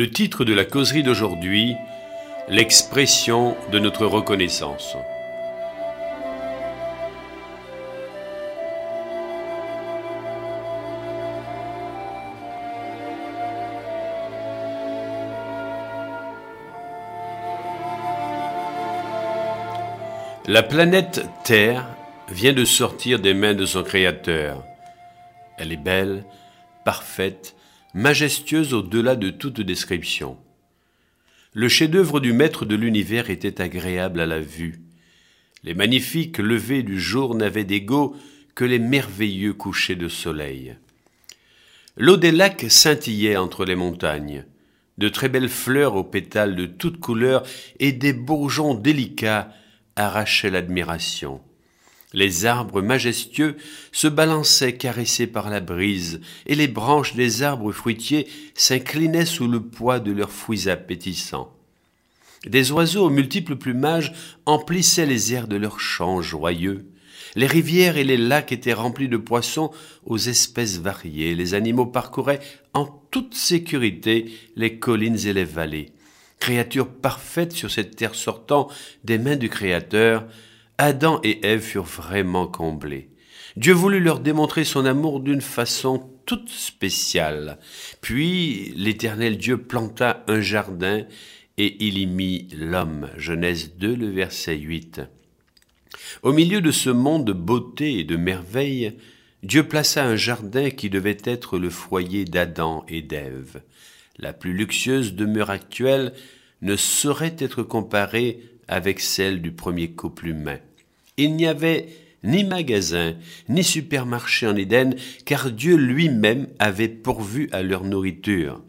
Le titre de la causerie d'aujourd'hui, l'expression de notre reconnaissance. La planète Terre vient de sortir des mains de son Créateur. Elle est belle, parfaite, majestueuse au-delà de toute description. Le chef-d'œuvre du Maître de l'univers était agréable à la vue. Les magnifiques levées du jour n'avaient d'égaux que les merveilleux couchers de soleil. L'eau des lacs scintillait entre les montagnes. De très belles fleurs aux pétales de toutes couleurs et des bourgeons délicats arrachait l'admiration. Les arbres majestueux se balançaient caressés par la brise, et les branches des arbres fruitiers s'inclinaient sous le poids de leurs fruits appétissants. Des oiseaux aux multiples plumages emplissaient les airs de leurs chants joyeux. Les rivières et les lacs étaient remplis de poissons aux espèces variées. Les animaux parcouraient en toute sécurité les collines et les vallées créature parfaite sur cette terre sortant des mains du Créateur, Adam et Ève furent vraiment comblés. Dieu voulut leur démontrer son amour d'une façon toute spéciale. Puis l'Éternel Dieu planta un jardin et il y mit l'homme. Genèse 2, le verset 8. Au milieu de ce monde de beauté et de merveille, Dieu plaça un jardin qui devait être le foyer d'Adam et d'Ève. La plus luxueuse demeure actuelle ne saurait être comparée avec celle du premier couple humain. Il n'y avait ni magasin, ni supermarché en Éden, car Dieu lui-même avait pourvu à leur nourriture.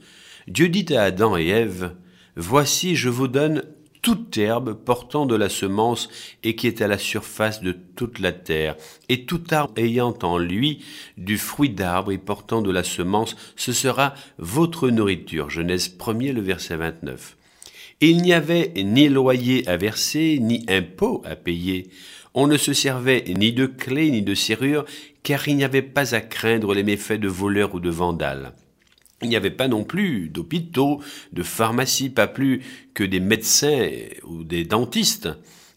Dieu dit à Adam et Ève, Voici, je vous donne toute herbe portant de la semence et qui est à la surface de toute la terre, et tout arbre ayant en lui du fruit d'arbre et portant de la semence, ce sera votre nourriture. Genèse 1er, le verset 29. Il n'y avait ni loyer à verser, ni impôt à payer. On ne se servait ni de clés ni de serrures, car il n'y avait pas à craindre les méfaits de voleurs ou de vandales. Il n'y avait pas non plus d'hôpitaux, de pharmacies, pas plus que des médecins ou des dentistes.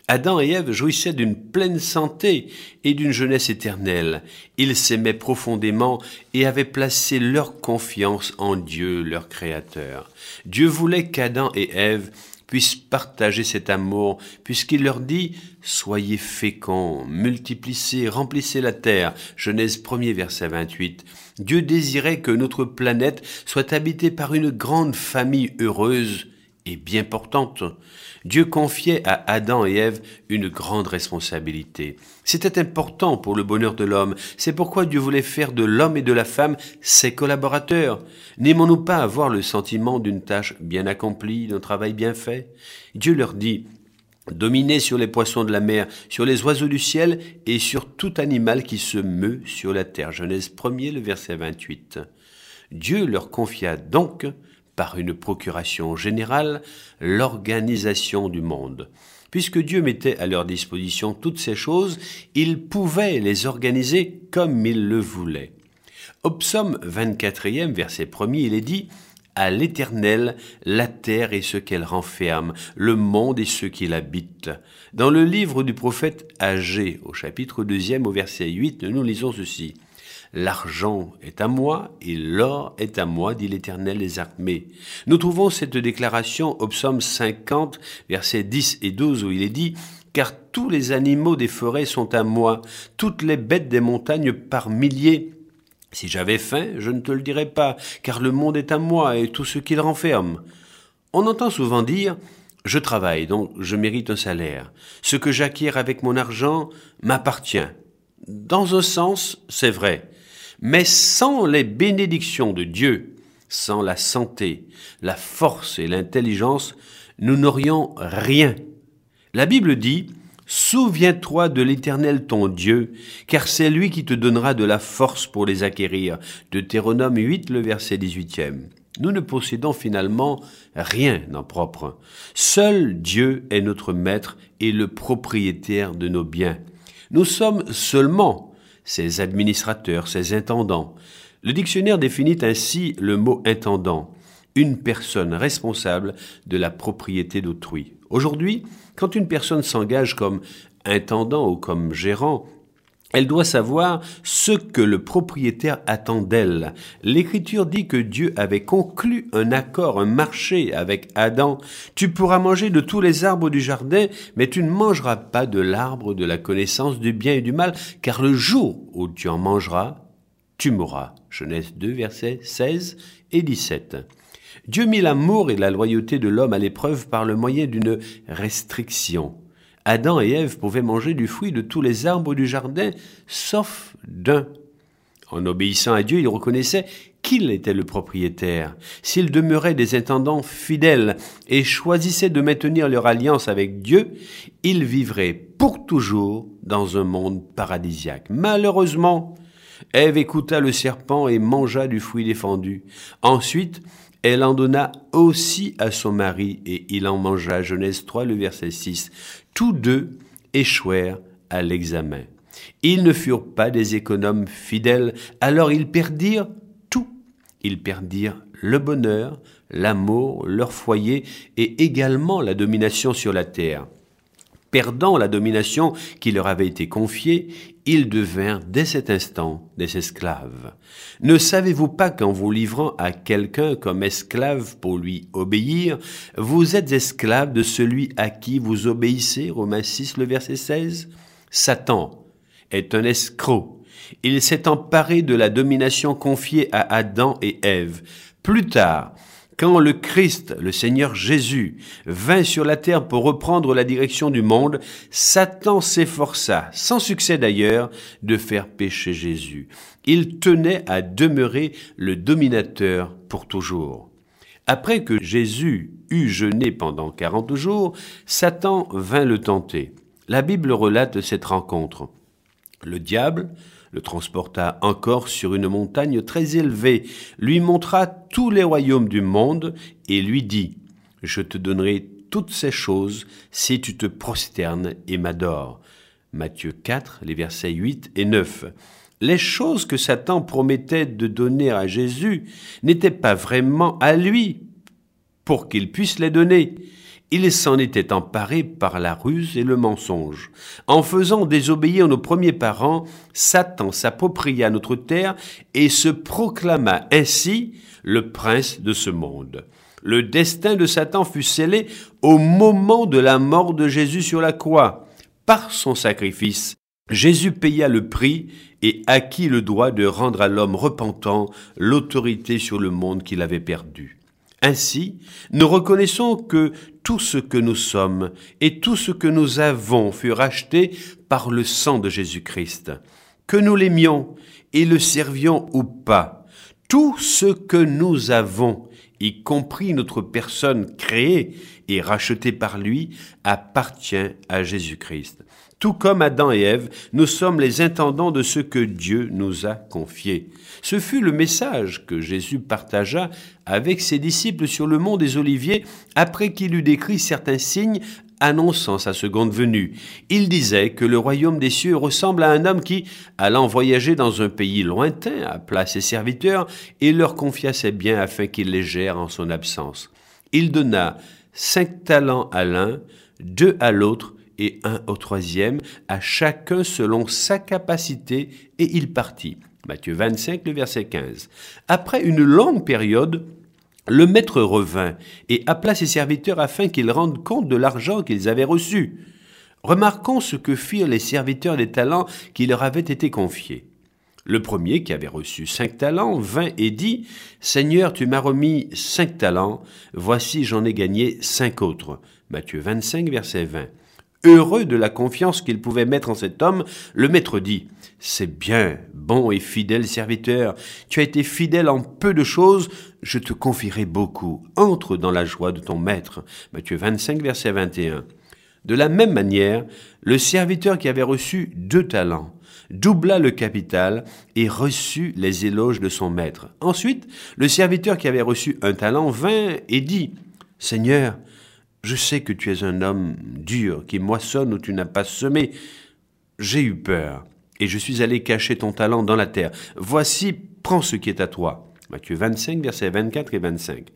Adam et Ève jouissaient d'une pleine santé et d'une jeunesse éternelle. Ils s'aimaient profondément et avaient placé leur confiance en Dieu, leur Créateur. Dieu voulait qu'Adam et Ève puissent partager cet amour, puisqu'il leur dit Soyez féconds, multiplissez, remplissez la terre. Genèse 1er verset 28. Dieu désirait que notre planète soit habitée par une grande famille heureuse et bien portante. Dieu confiait à Adam et Ève une grande responsabilité. C'était important pour le bonheur de l'homme. C'est pourquoi Dieu voulait faire de l'homme et de la femme ses collaborateurs. N'aimons-nous pas avoir le sentiment d'une tâche bien accomplie, d'un travail bien fait? Dieu leur dit Dominez sur les poissons de la mer, sur les oiseaux du ciel et sur tout animal qui se meut sur la terre. Genèse 1er, le verset 28. Dieu leur confia donc par une procuration générale, l'organisation du monde. Puisque Dieu mettait à leur disposition toutes ces choses, ils pouvaient les organiser comme ils le voulaient. Au psaume 24e, verset 1er, il est dit à l'Éternel la terre et ce qu'elle renferme, le monde et ceux qui l'habitent. Dans le livre du prophète Agé, au chapitre 2 au verset 8, nous lisons ceci. L'argent est à moi et l'or est à moi, dit l'Éternel des armées. Nous trouvons cette déclaration au psaume 50, versets 10 et 12, où il est dit Car tous les animaux des forêts sont à moi, toutes les bêtes des montagnes par milliers. Si j'avais faim, je ne te le dirais pas, car le monde est à moi et tout ce qu'il renferme. On entend souvent dire je travaille, donc je mérite un salaire. Ce que j'acquiers avec mon argent m'appartient. Dans un sens, c'est vrai. Mais sans les bénédictions de Dieu, sans la santé, la force et l'intelligence, nous n'aurions rien. La Bible dit, Souviens-toi de l'Éternel ton Dieu, car c'est lui qui te donnera de la force pour les acquérir. Deutéronome 8, le verset 18e. Nous ne possédons finalement rien en propre. Seul Dieu est notre maître et le propriétaire de nos biens. Nous sommes seulement ses administrateurs, ses intendants. Le dictionnaire définit ainsi le mot intendant. une personne responsable de la propriété d'autrui. Aujourd'hui, quand une personne s'engage comme intendant ou comme gérant, elle doit savoir ce que le propriétaire attend d'elle. L'Écriture dit que Dieu avait conclu un accord, un marché avec Adam. Tu pourras manger de tous les arbres du jardin, mais tu ne mangeras pas de l'arbre de la connaissance du bien et du mal, car le jour où tu en mangeras, tu mourras. Genèse 2, versets 16 et 17. Dieu mit l'amour et la loyauté de l'homme à l'épreuve par le moyen d'une restriction. Adam et Ève pouvaient manger du fruit de tous les arbres du jardin, sauf d'un. En obéissant à Dieu, ils reconnaissaient qu'il était le propriétaire. S'ils demeuraient des intendants fidèles et choisissaient de maintenir leur alliance avec Dieu, ils vivraient pour toujours dans un monde paradisiaque. Malheureusement, Ève écouta le serpent et mangea du fruit défendu. Ensuite, elle en donna aussi à son mari, et il en mangea. Genèse 3, le verset 6. Tous deux échouèrent à l'examen. Ils ne furent pas des économes fidèles, alors ils perdirent tout. Ils perdirent le bonheur, l'amour, leur foyer et également la domination sur la terre. Perdant la domination qui leur avait été confiée, ils devinrent dès cet instant des esclaves. Ne savez-vous pas qu'en vous livrant à quelqu'un comme esclave pour lui obéir, vous êtes esclave de celui à qui vous obéissez? Romains 6, le verset 16 Satan est un escroc. Il s'est emparé de la domination confiée à Adam et Ève. Plus tard, quand le Christ, le Seigneur Jésus, vint sur la terre pour reprendre la direction du monde, Satan s'efforça, sans succès d'ailleurs, de faire pécher Jésus. Il tenait à demeurer le dominateur pour toujours. Après que Jésus eut jeûné pendant quarante jours, Satan vint le tenter. La Bible relate cette rencontre. Le diable, le transporta encore sur une montagne très élevée, lui montra tous les royaumes du monde et lui dit, Je te donnerai toutes ces choses si tu te prosternes et m'adores. Matthieu 4, les versets 8 et 9. Les choses que Satan promettait de donner à Jésus n'étaient pas vraiment à lui pour qu'il puisse les donner. Il s'en était emparé par la ruse et le mensonge. En faisant désobéir nos premiers parents, Satan s'appropria notre terre et se proclama ainsi le prince de ce monde. Le destin de Satan fut scellé au moment de la mort de Jésus sur la croix. Par son sacrifice, Jésus paya le prix et acquit le droit de rendre à l'homme repentant l'autorité sur le monde qu'il avait perdu. Ainsi, nous reconnaissons que tout ce que nous sommes et tout ce que nous avons fut racheté par le sang de Jésus-Christ. Que nous l'aimions et le servions ou pas, tout ce que nous avons, y compris notre personne créée et rachetée par lui, appartient à Jésus-Christ. Tout comme Adam et Ève, nous sommes les intendants de ce que Dieu nous a confié. Ce fut le message que Jésus partagea avec ses disciples sur le mont des Oliviers après qu'il eut décrit certains signes annonçant sa seconde venue. Il disait que le royaume des cieux ressemble à un homme qui, allant voyager dans un pays lointain, appela ses serviteurs et leur confia ses biens afin qu'ils les gèrent en son absence. Il donna cinq talents à l'un, deux à l'autre et un au troisième, à chacun selon sa capacité, et il partit. Matthieu 25, le verset 15. Après une longue période, le maître revint et appela ses serviteurs afin qu'ils rendent compte de l'argent qu'ils avaient reçu. Remarquons ce que firent les serviteurs des talents qui leur avaient été confiés. Le premier, qui avait reçu cinq talents, vint et dit, Seigneur, tu m'as remis cinq talents, voici j'en ai gagné cinq autres. Matthieu 25, verset 20. Heureux de la confiance qu'il pouvait mettre en cet homme, le maître dit, C'est bien, bon et fidèle serviteur, tu as été fidèle en peu de choses, je te confierai beaucoup. Entre dans la joie de ton maître. Matthieu 25, verset 21. De la même manière, le serviteur qui avait reçu deux talents doubla le capital et reçut les éloges de son maître. Ensuite, le serviteur qui avait reçu un talent vint et dit, Seigneur, je sais que tu es un homme dur, qui moissonne où tu n'as pas semé. J'ai eu peur, et je suis allé cacher ton talent dans la terre. Voici, prends ce qui est à toi. Matthieu 25, versets 24 et 25.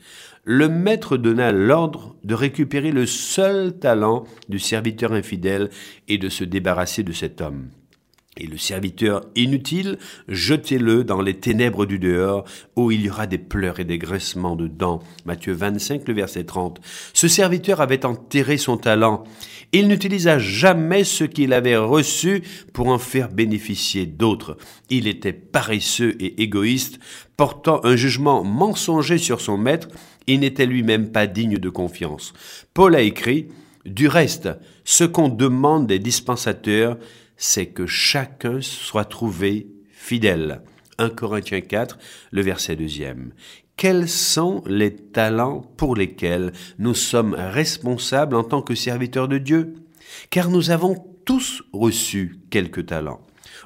Le maître donna l'ordre de récupérer le seul talent du serviteur infidèle et de se débarrasser de cet homme. Et le serviteur inutile, jetez-le dans les ténèbres du dehors, où il y aura des pleurs et des graissements de dents. Matthieu 25, le verset 30. Ce serviteur avait enterré son talent. Il n'utilisa jamais ce qu'il avait reçu pour en faire bénéficier d'autres. Il était paresseux et égoïste, portant un jugement mensonger sur son maître. Il n'était lui-même pas digne de confiance. Paul a écrit, du reste, ce qu'on demande des dispensateurs, c'est que chacun soit trouvé fidèle. 1 Corinthiens 4, le verset deuxième. Quels sont les talents pour lesquels nous sommes responsables en tant que serviteurs de Dieu? Car nous avons tous reçu quelques talents.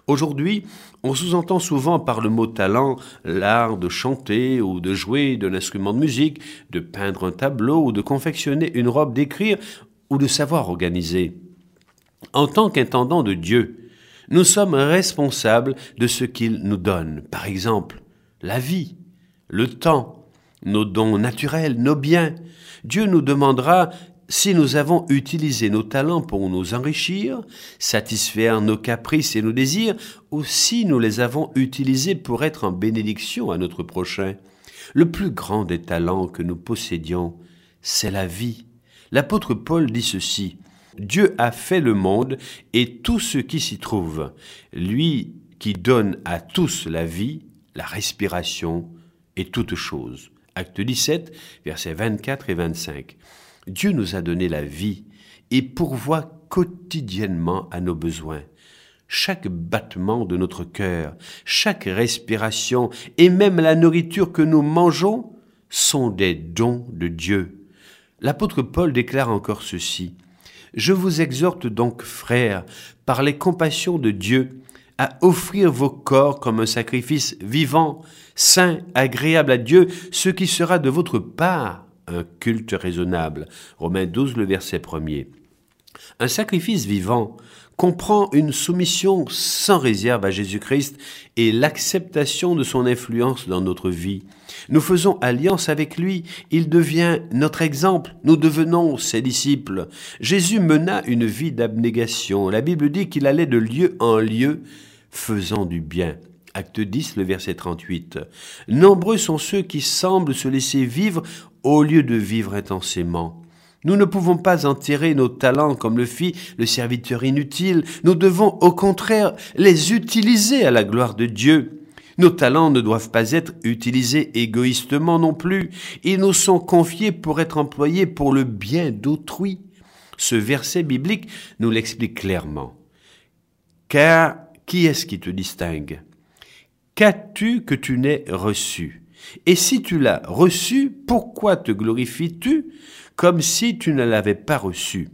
Aujourd'hui, on sous-entend souvent par le mot talent l'art de chanter ou de jouer d'un instrument de musique, de peindre un tableau ou de confectionner une robe, d'écrire ou de savoir organiser. En tant qu'intendant de Dieu, nous sommes responsables de ce qu'il nous donne. Par exemple, la vie, le temps, nos dons naturels, nos biens. Dieu nous demandera si nous avons utilisé nos talents pour nous enrichir, satisfaire nos caprices et nos désirs, ou si nous les avons utilisés pour être en bénédiction à notre prochain. Le plus grand des talents que nous possédions, c'est la vie. L'apôtre Paul dit ceci. Dieu a fait le monde et tout ce qui s'y trouve. Lui qui donne à tous la vie, la respiration et toutes choses. Acte 17, versets 24 et 25. Dieu nous a donné la vie et pourvoit quotidiennement à nos besoins. Chaque battement de notre cœur, chaque respiration et même la nourriture que nous mangeons sont des dons de Dieu. L'apôtre Paul déclare encore ceci. Je vous exhorte donc, frères, par les compassions de Dieu, à offrir vos corps comme un sacrifice vivant, saint, agréable à Dieu, ce qui sera de votre part un culte raisonnable. Romains 12, le verset premier. Un sacrifice vivant comprend une soumission sans réserve à Jésus-Christ et l'acceptation de son influence dans notre vie. Nous faisons alliance avec lui, il devient notre exemple, nous devenons ses disciples. Jésus mena une vie d'abnégation. La Bible dit qu'il allait de lieu en lieu faisant du bien. Acte 10, le verset 38. Nombreux sont ceux qui semblent se laisser vivre au lieu de vivre intensément. Nous ne pouvons pas enterrer nos talents comme le fit le serviteur inutile, nous devons au contraire les utiliser à la gloire de Dieu. Nos talents ne doivent pas être utilisés égoïstement non plus, ils nous sont confiés pour être employés pour le bien d'autrui. Ce verset biblique nous l'explique clairement. Car qui est-ce qui te distingue? Qu'as-tu que tu n'aies reçu? Et si tu l'as reçu, pourquoi te glorifies-tu? Comme si tu ne l'avais pas reçu.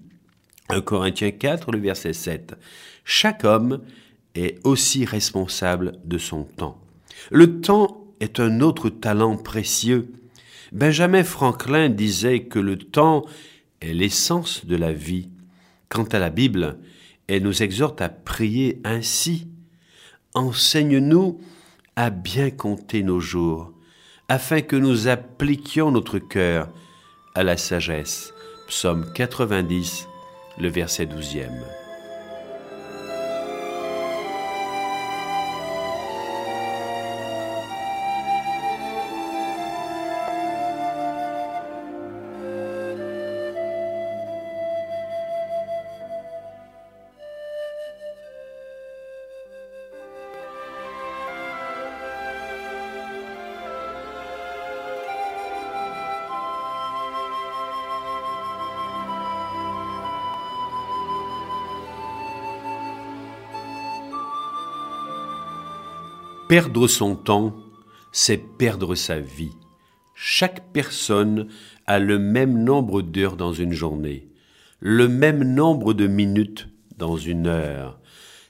1 Corinthiens 4, le verset 7. Chaque homme est aussi responsable de son temps. Le temps est un autre talent précieux. Benjamin Franklin disait que le temps est l'essence de la vie. Quant à la Bible, elle nous exhorte à prier ainsi. Enseigne-nous à bien compter nos jours, afin que nous appliquions notre cœur à la sagesse. Psaume 90, le verset 12e. Perdre son temps, c'est perdre sa vie. Chaque personne a le même nombre d'heures dans une journée, le même nombre de minutes dans une heure.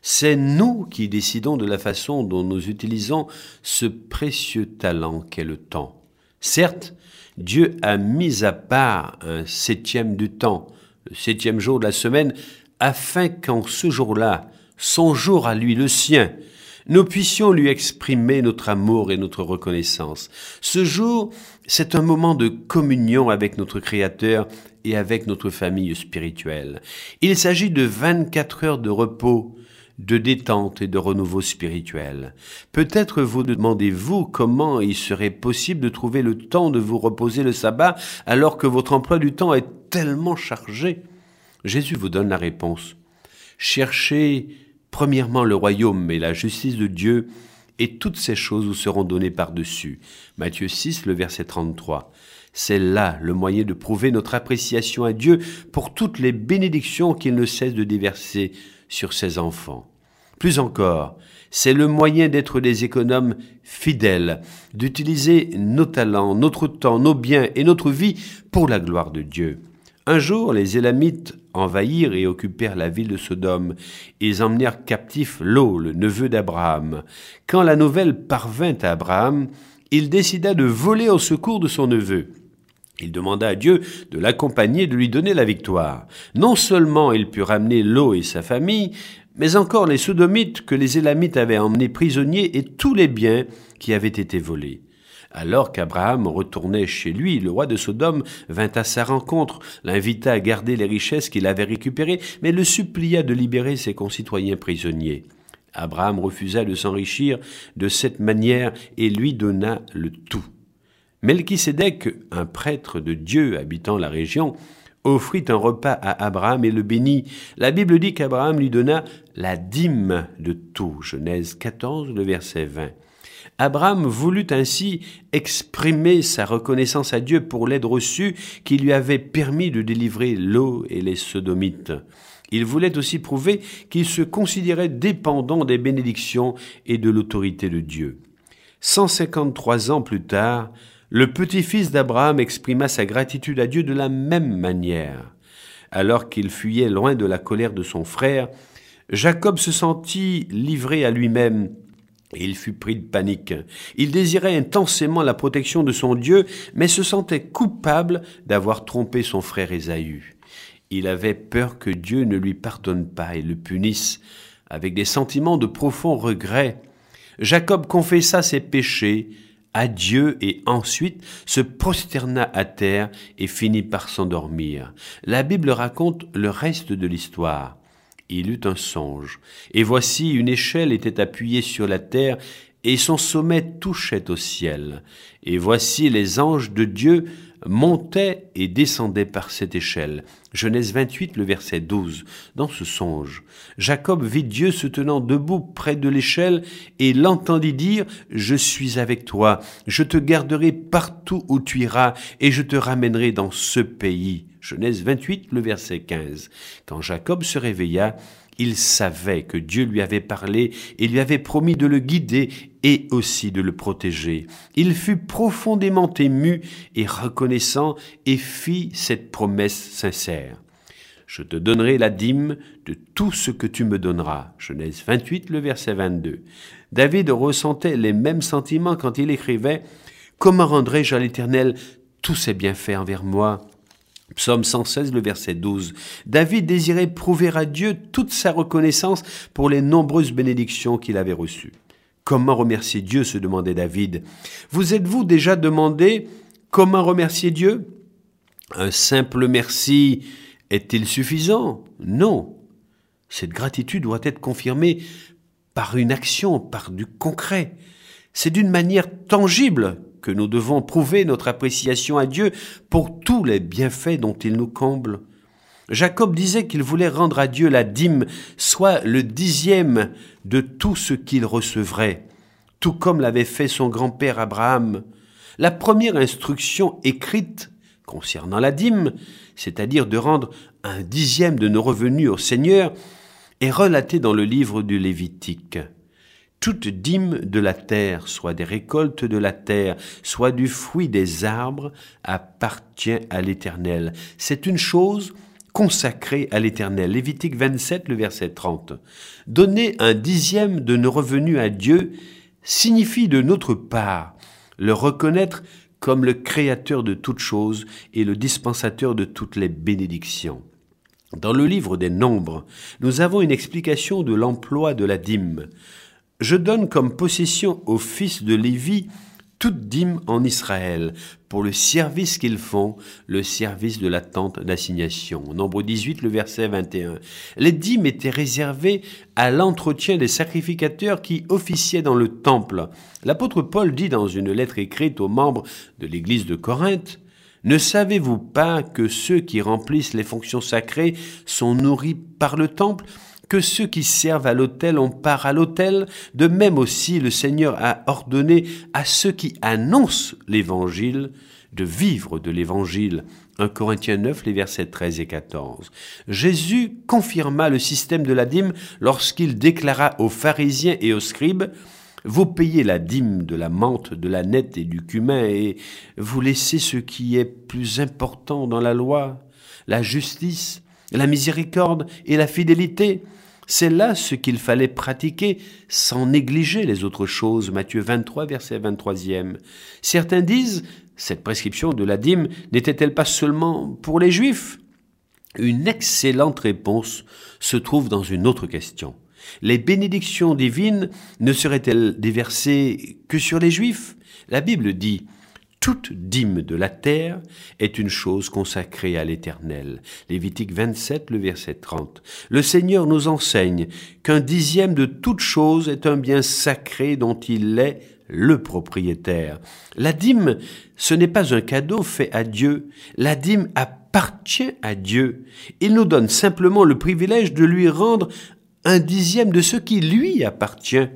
C'est nous qui décidons de la façon dont nous utilisons ce précieux talent qu'est le temps. Certes, Dieu a mis à part un septième du temps, le septième jour de la semaine, afin qu'en ce jour-là, son jour à lui, le sien, nous puissions lui exprimer notre amour et notre reconnaissance. Ce jour, c'est un moment de communion avec notre Créateur et avec notre famille spirituelle. Il s'agit de 24 heures de repos, de détente et de renouveau spirituel. Peut-être vous demandez-vous comment il serait possible de trouver le temps de vous reposer le sabbat alors que votre emploi du temps est tellement chargé. Jésus vous donne la réponse. Cherchez premièrement le royaume et la justice de Dieu, et toutes ces choses vous seront données par-dessus. Matthieu 6, le verset 33. C'est là le moyen de prouver notre appréciation à Dieu pour toutes les bénédictions qu'il ne cesse de déverser sur ses enfants. Plus encore, c'est le moyen d'être des économes fidèles, d'utiliser nos talents, notre temps, nos biens et notre vie pour la gloire de Dieu. Un jour, les Élamites envahirent et occupèrent la ville de Sodome. Ils emmenèrent captif Lot, le neveu d'Abraham. Quand la nouvelle parvint à Abraham, il décida de voler au secours de son neveu. Il demanda à Dieu de l'accompagner et de lui donner la victoire. Non seulement il put ramener Lot et sa famille, mais encore les Sodomites que les Élamites avaient emmenés prisonniers et tous les biens qui avaient été volés. Alors qu'Abraham retournait chez lui, le roi de Sodome vint à sa rencontre, l'invita à garder les richesses qu'il avait récupérées, mais le supplia de libérer ses concitoyens prisonniers. Abraham refusa de s'enrichir de cette manière et lui donna le tout. Melchisédek, un prêtre de Dieu habitant la région, offrit un repas à Abraham et le bénit. La Bible dit qu'Abraham lui donna la dîme de tout. Genèse 14, le verset 20. Abraham voulut ainsi exprimer sa reconnaissance à Dieu pour l'aide reçue qui lui avait permis de délivrer l'eau et les sodomites. Il voulait aussi prouver qu'il se considérait dépendant des bénédictions et de l'autorité de Dieu. 153 ans plus tard, le petit-fils d'Abraham exprima sa gratitude à Dieu de la même manière. Alors qu'il fuyait loin de la colère de son frère, Jacob se sentit livré à lui-même il fut pris de panique. Il désirait intensément la protection de son Dieu, mais se sentait coupable d'avoir trompé son frère Ésaü. Il avait peur que Dieu ne lui pardonne pas et le punisse, avec des sentiments de profond regret. Jacob confessa ses péchés à Dieu et ensuite se prosterna à terre et finit par s'endormir. La Bible raconte le reste de l'histoire il eut un songe, et voici une échelle était appuyée sur la terre, et son sommet touchait au ciel. Et voici les anges de Dieu montaient et descendaient par cette échelle. Genèse 28, le verset 12. Dans ce songe, Jacob vit Dieu se tenant debout près de l'échelle et l'entendit dire, Je suis avec toi, je te garderai partout où tu iras et je te ramènerai dans ce pays. Genèse 28, le verset 15. Quand Jacob se réveilla, il savait que Dieu lui avait parlé et lui avait promis de le guider et aussi de le protéger. Il fut profondément ému et reconnaissant et fit cette promesse sincère. Je te donnerai la dîme de tout ce que tu me donneras. Genèse 28, le verset 22. David ressentait les mêmes sentiments quand il écrivait Comment rendrai-je à l'Éternel tous ses bienfaits envers moi? Psaume 116, le verset 12. David désirait prouver à Dieu toute sa reconnaissance pour les nombreuses bénédictions qu'il avait reçues. Comment remercier Dieu se demandait David. Vous êtes-vous déjà demandé comment remercier Dieu? Un simple merci est-il suffisant? Non. Cette gratitude doit être confirmée par une action, par du concret. C'est d'une manière tangible que nous devons prouver notre appréciation à Dieu pour tous les bienfaits dont il nous comble. Jacob disait qu'il voulait rendre à Dieu la dîme, soit le dixième de tout ce qu'il recevrait, tout comme l'avait fait son grand-père Abraham. La première instruction écrite concernant la dîme, c'est-à-dire de rendre un dixième de nos revenus au Seigneur, est relatée dans le livre du Lévitique. Toute dîme de la terre, soit des récoltes de la terre, soit du fruit des arbres, appartient à l'Éternel. C'est une chose consacrée à l'Éternel. Lévitique 27, le verset 30. Donner un dixième de nos revenus à Dieu signifie de notre part le reconnaître comme le créateur de toutes choses et le dispensateur de toutes les bénédictions. Dans le livre des Nombres, nous avons une explication de l'emploi de la dîme. Je donne comme possession aux fils de Lévi toute dîme en Israël pour le service qu'ils font, le service de la tente d'assignation. Nombre 18, le verset 21. Les dîmes étaient réservées à l'entretien des sacrificateurs qui officiaient dans le temple. L'apôtre Paul dit dans une lettre écrite aux membres de l'église de Corinthe, ne savez-vous pas que ceux qui remplissent les fonctions sacrées sont nourris par le temple? Que ceux qui servent à l'autel ont part à l'autel, de même aussi le Seigneur a ordonné à ceux qui annoncent l'Évangile de vivre de l'Évangile. 1 Corinthiens 9, les versets 13 et 14. Jésus confirma le système de la dîme lorsqu'il déclara aux pharisiens et aux scribes vous payez la dîme de la menthe, de la nette et du cumin, et vous laissez ce qui est plus important dans la loi, la justice, la miséricorde et la fidélité. C'est là ce qu'il fallait pratiquer sans négliger les autres choses. Matthieu 23, verset 23e. Certains disent, cette prescription de la dîme n'était-elle pas seulement pour les juifs? Une excellente réponse se trouve dans une autre question. Les bénédictions divines ne seraient-elles déversées que sur les juifs? La Bible dit toute dîme de la terre est une chose consacrée à l'Éternel. Lévitique 27, le verset 30. Le Seigneur nous enseigne qu'un dixième de toute chose est un bien sacré dont il est le propriétaire. La dîme, ce n'est pas un cadeau fait à Dieu. La dîme appartient à Dieu. Il nous donne simplement le privilège de lui rendre un dixième de ce qui lui appartient.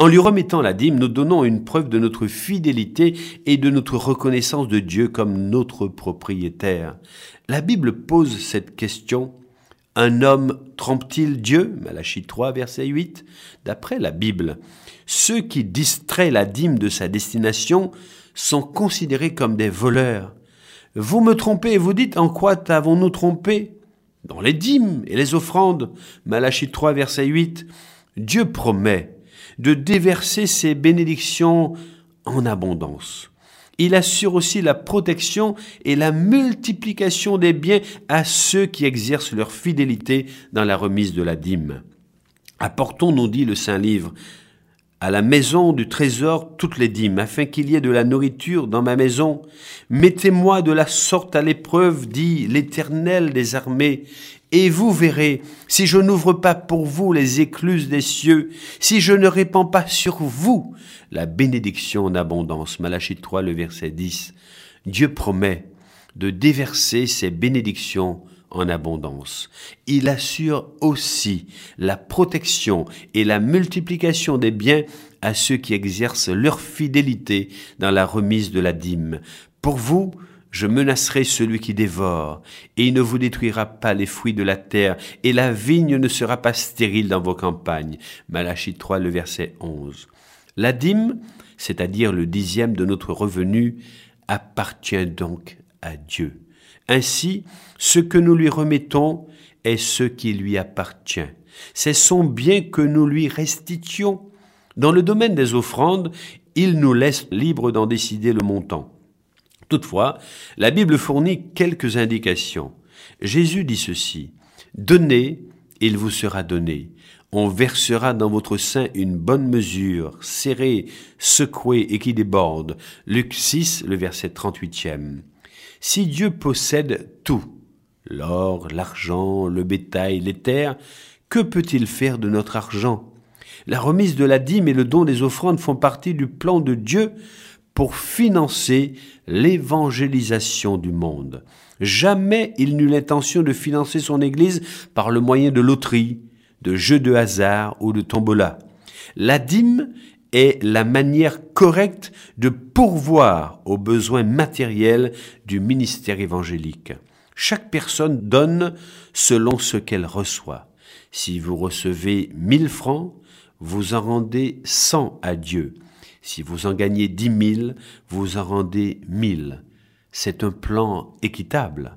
En lui remettant la dîme, nous donnons une preuve de notre fidélité et de notre reconnaissance de Dieu comme notre propriétaire. La Bible pose cette question. Un homme trompe-t-il Dieu? Malachie 3, verset 8. D'après la Bible, ceux qui distraient la dîme de sa destination sont considérés comme des voleurs. Vous me trompez et vous dites en quoi t'avons-nous trompé? Dans les dîmes et les offrandes. Malachie 3, verset 8. Dieu promet de déverser ses bénédictions en abondance. Il assure aussi la protection et la multiplication des biens à ceux qui exercent leur fidélité dans la remise de la dîme. Apportons, nous dit le Saint Livre, à la maison du trésor toutes les dîmes, afin qu'il y ait de la nourriture dans ma maison. Mettez-moi de la sorte à l'épreuve, dit l'Éternel des armées, et vous verrez, si je n'ouvre pas pour vous les écluses des cieux, si je ne répands pas sur vous la bénédiction en abondance. Malachie 3, le verset 10. Dieu promet de déverser ses bénédictions en abondance. Il assure aussi la protection et la multiplication des biens à ceux qui exercent leur fidélité dans la remise de la dîme. Pour vous, je menacerai celui qui dévore, et il ne vous détruira pas les fruits de la terre, et la vigne ne sera pas stérile dans vos campagnes. Malachie 3, le verset 11. La dîme, c'est-à-dire le dixième de notre revenu, appartient donc à Dieu. Ainsi, ce que nous lui remettons est ce qui lui appartient. C'est son bien que nous lui restituons. Dans le domaine des offrandes, il nous laisse libre d'en décider le montant. Toutefois, la Bible fournit quelques indications. Jésus dit ceci, Donnez, il vous sera donné. On versera dans votre sein une bonne mesure, serrée, secouée et qui déborde. Luc 6, le verset 38e. Si Dieu possède tout, l'or, l'argent, le bétail, les terres, que peut-il faire de notre argent? La remise de la dîme et le don des offrandes font partie du plan de Dieu pour financer l'évangélisation du monde. Jamais il n'eut l'intention de financer son Église par le moyen de loterie, de jeux de hasard ou de tombola. La dîme est la manière correcte de pourvoir aux besoins matériels du ministère évangélique. Chaque personne donne selon ce qu'elle reçoit. Si vous recevez mille francs, vous en rendez cent à Dieu. Si vous en gagnez dix mille, vous en rendez mille. C'est un plan équitable.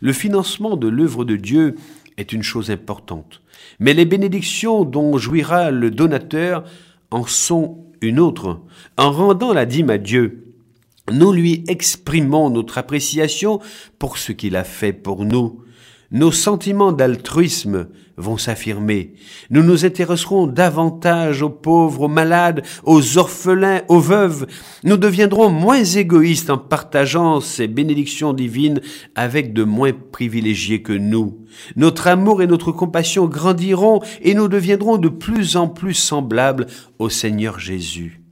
Le financement de l'œuvre de Dieu est une chose importante, mais les bénédictions dont jouira le donateur en sont une autre. En rendant la dîme à Dieu, nous lui exprimons notre appréciation pour ce qu'il a fait pour nous. Nos sentiments d'altruisme vont s'affirmer. Nous nous intéresserons davantage aux pauvres, aux malades, aux orphelins, aux veuves. Nous deviendrons moins égoïstes en partageant ces bénédictions divines avec de moins privilégiés que nous. Notre amour et notre compassion grandiront et nous deviendrons de plus en plus semblables au Seigneur Jésus.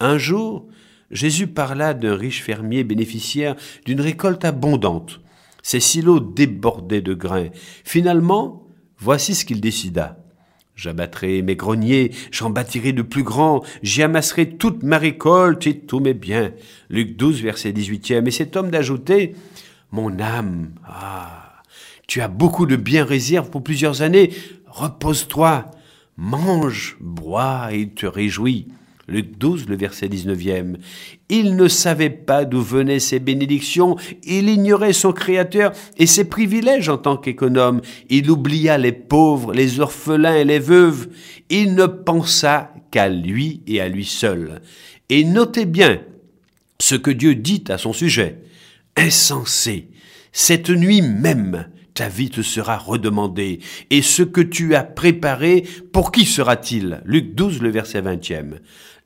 Un jour, Jésus parla d'un riche fermier bénéficiaire d'une récolte abondante. Ses silos débordaient de grains. Finalement, voici ce qu'il décida. J'abattrai mes greniers, j'en bâtirai de plus grands, j'y amasserai toute ma récolte et tous mes biens. Luc 12, verset 18. Et cet homme d'ajouter, Mon âme, ah, tu as beaucoup de biens réserves pour plusieurs années, repose-toi, mange, bois et te réjouis. Luc 12, le verset 19e. Il ne savait pas d'où venaient ses bénédictions, il ignorait son Créateur et ses privilèges en tant qu'économe, il oublia les pauvres, les orphelins et les veuves, il ne pensa qu'à lui et à lui seul. Et notez bien ce que Dieu dit à son sujet. Insensé, cette nuit même, ta vie te sera redemandée. Et ce que tu as préparé, pour qui sera-t-il? Luc 12, le verset 20e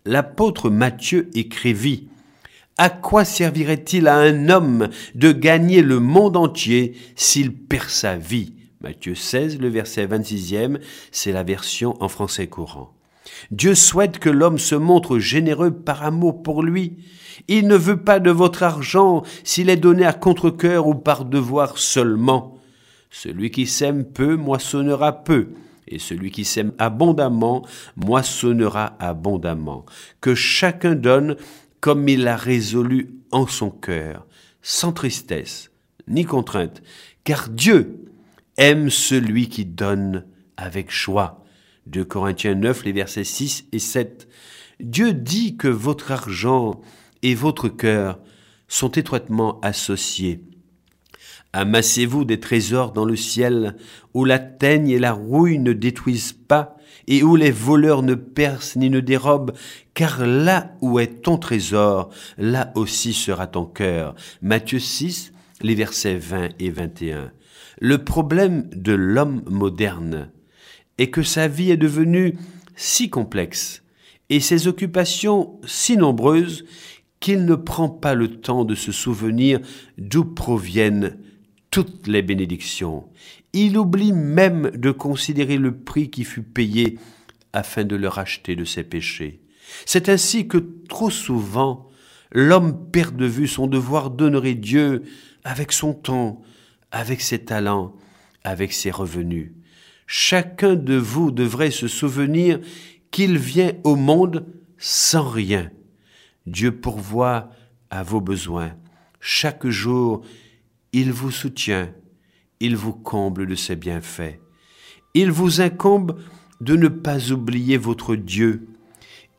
l'apôtre Matthieu écrivit À quoi servirait-il à un homme de gagner le monde entier s'il perd sa vie? Matthieu 16, le verset 26e, c'est la version en français courant. Dieu souhaite que l'homme se montre généreux par amour pour lui. Il ne veut pas de votre argent s'il est donné à contre-cœur ou par devoir seulement. Celui qui sème peu moissonnera peu et celui qui sème abondamment moissonnera abondamment. Que chacun donne comme il l'a résolu en son cœur, sans tristesse ni contrainte, car Dieu aime celui qui donne avec joie. De Corinthiens 9, les versets 6 et 7. Dieu dit que votre argent et votre cœur sont étroitement associés. Amassez-vous des trésors dans le ciel, où la teigne et la rouille ne détruisent pas, et où les voleurs ne percent ni ne dérobent, car là où est ton trésor, là aussi sera ton cœur. Matthieu 6, les versets 20 et 21. Le problème de l'homme moderne est que sa vie est devenue si complexe et ses occupations si nombreuses qu'il ne prend pas le temps de se souvenir d'où proviennent toutes les bénédictions. Il oublie même de considérer le prix qui fut payé afin de le racheter de ses péchés. C'est ainsi que trop souvent l'homme perd de vue son devoir d'honorer Dieu avec son temps, avec ses talents, avec ses revenus. Chacun de vous devrait se souvenir qu'il vient au monde sans rien. Dieu pourvoit à vos besoins. Chaque jour, il vous soutient, il vous comble de ses bienfaits. Il vous incombe de ne pas oublier votre Dieu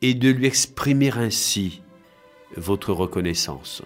et de lui exprimer ainsi votre reconnaissance.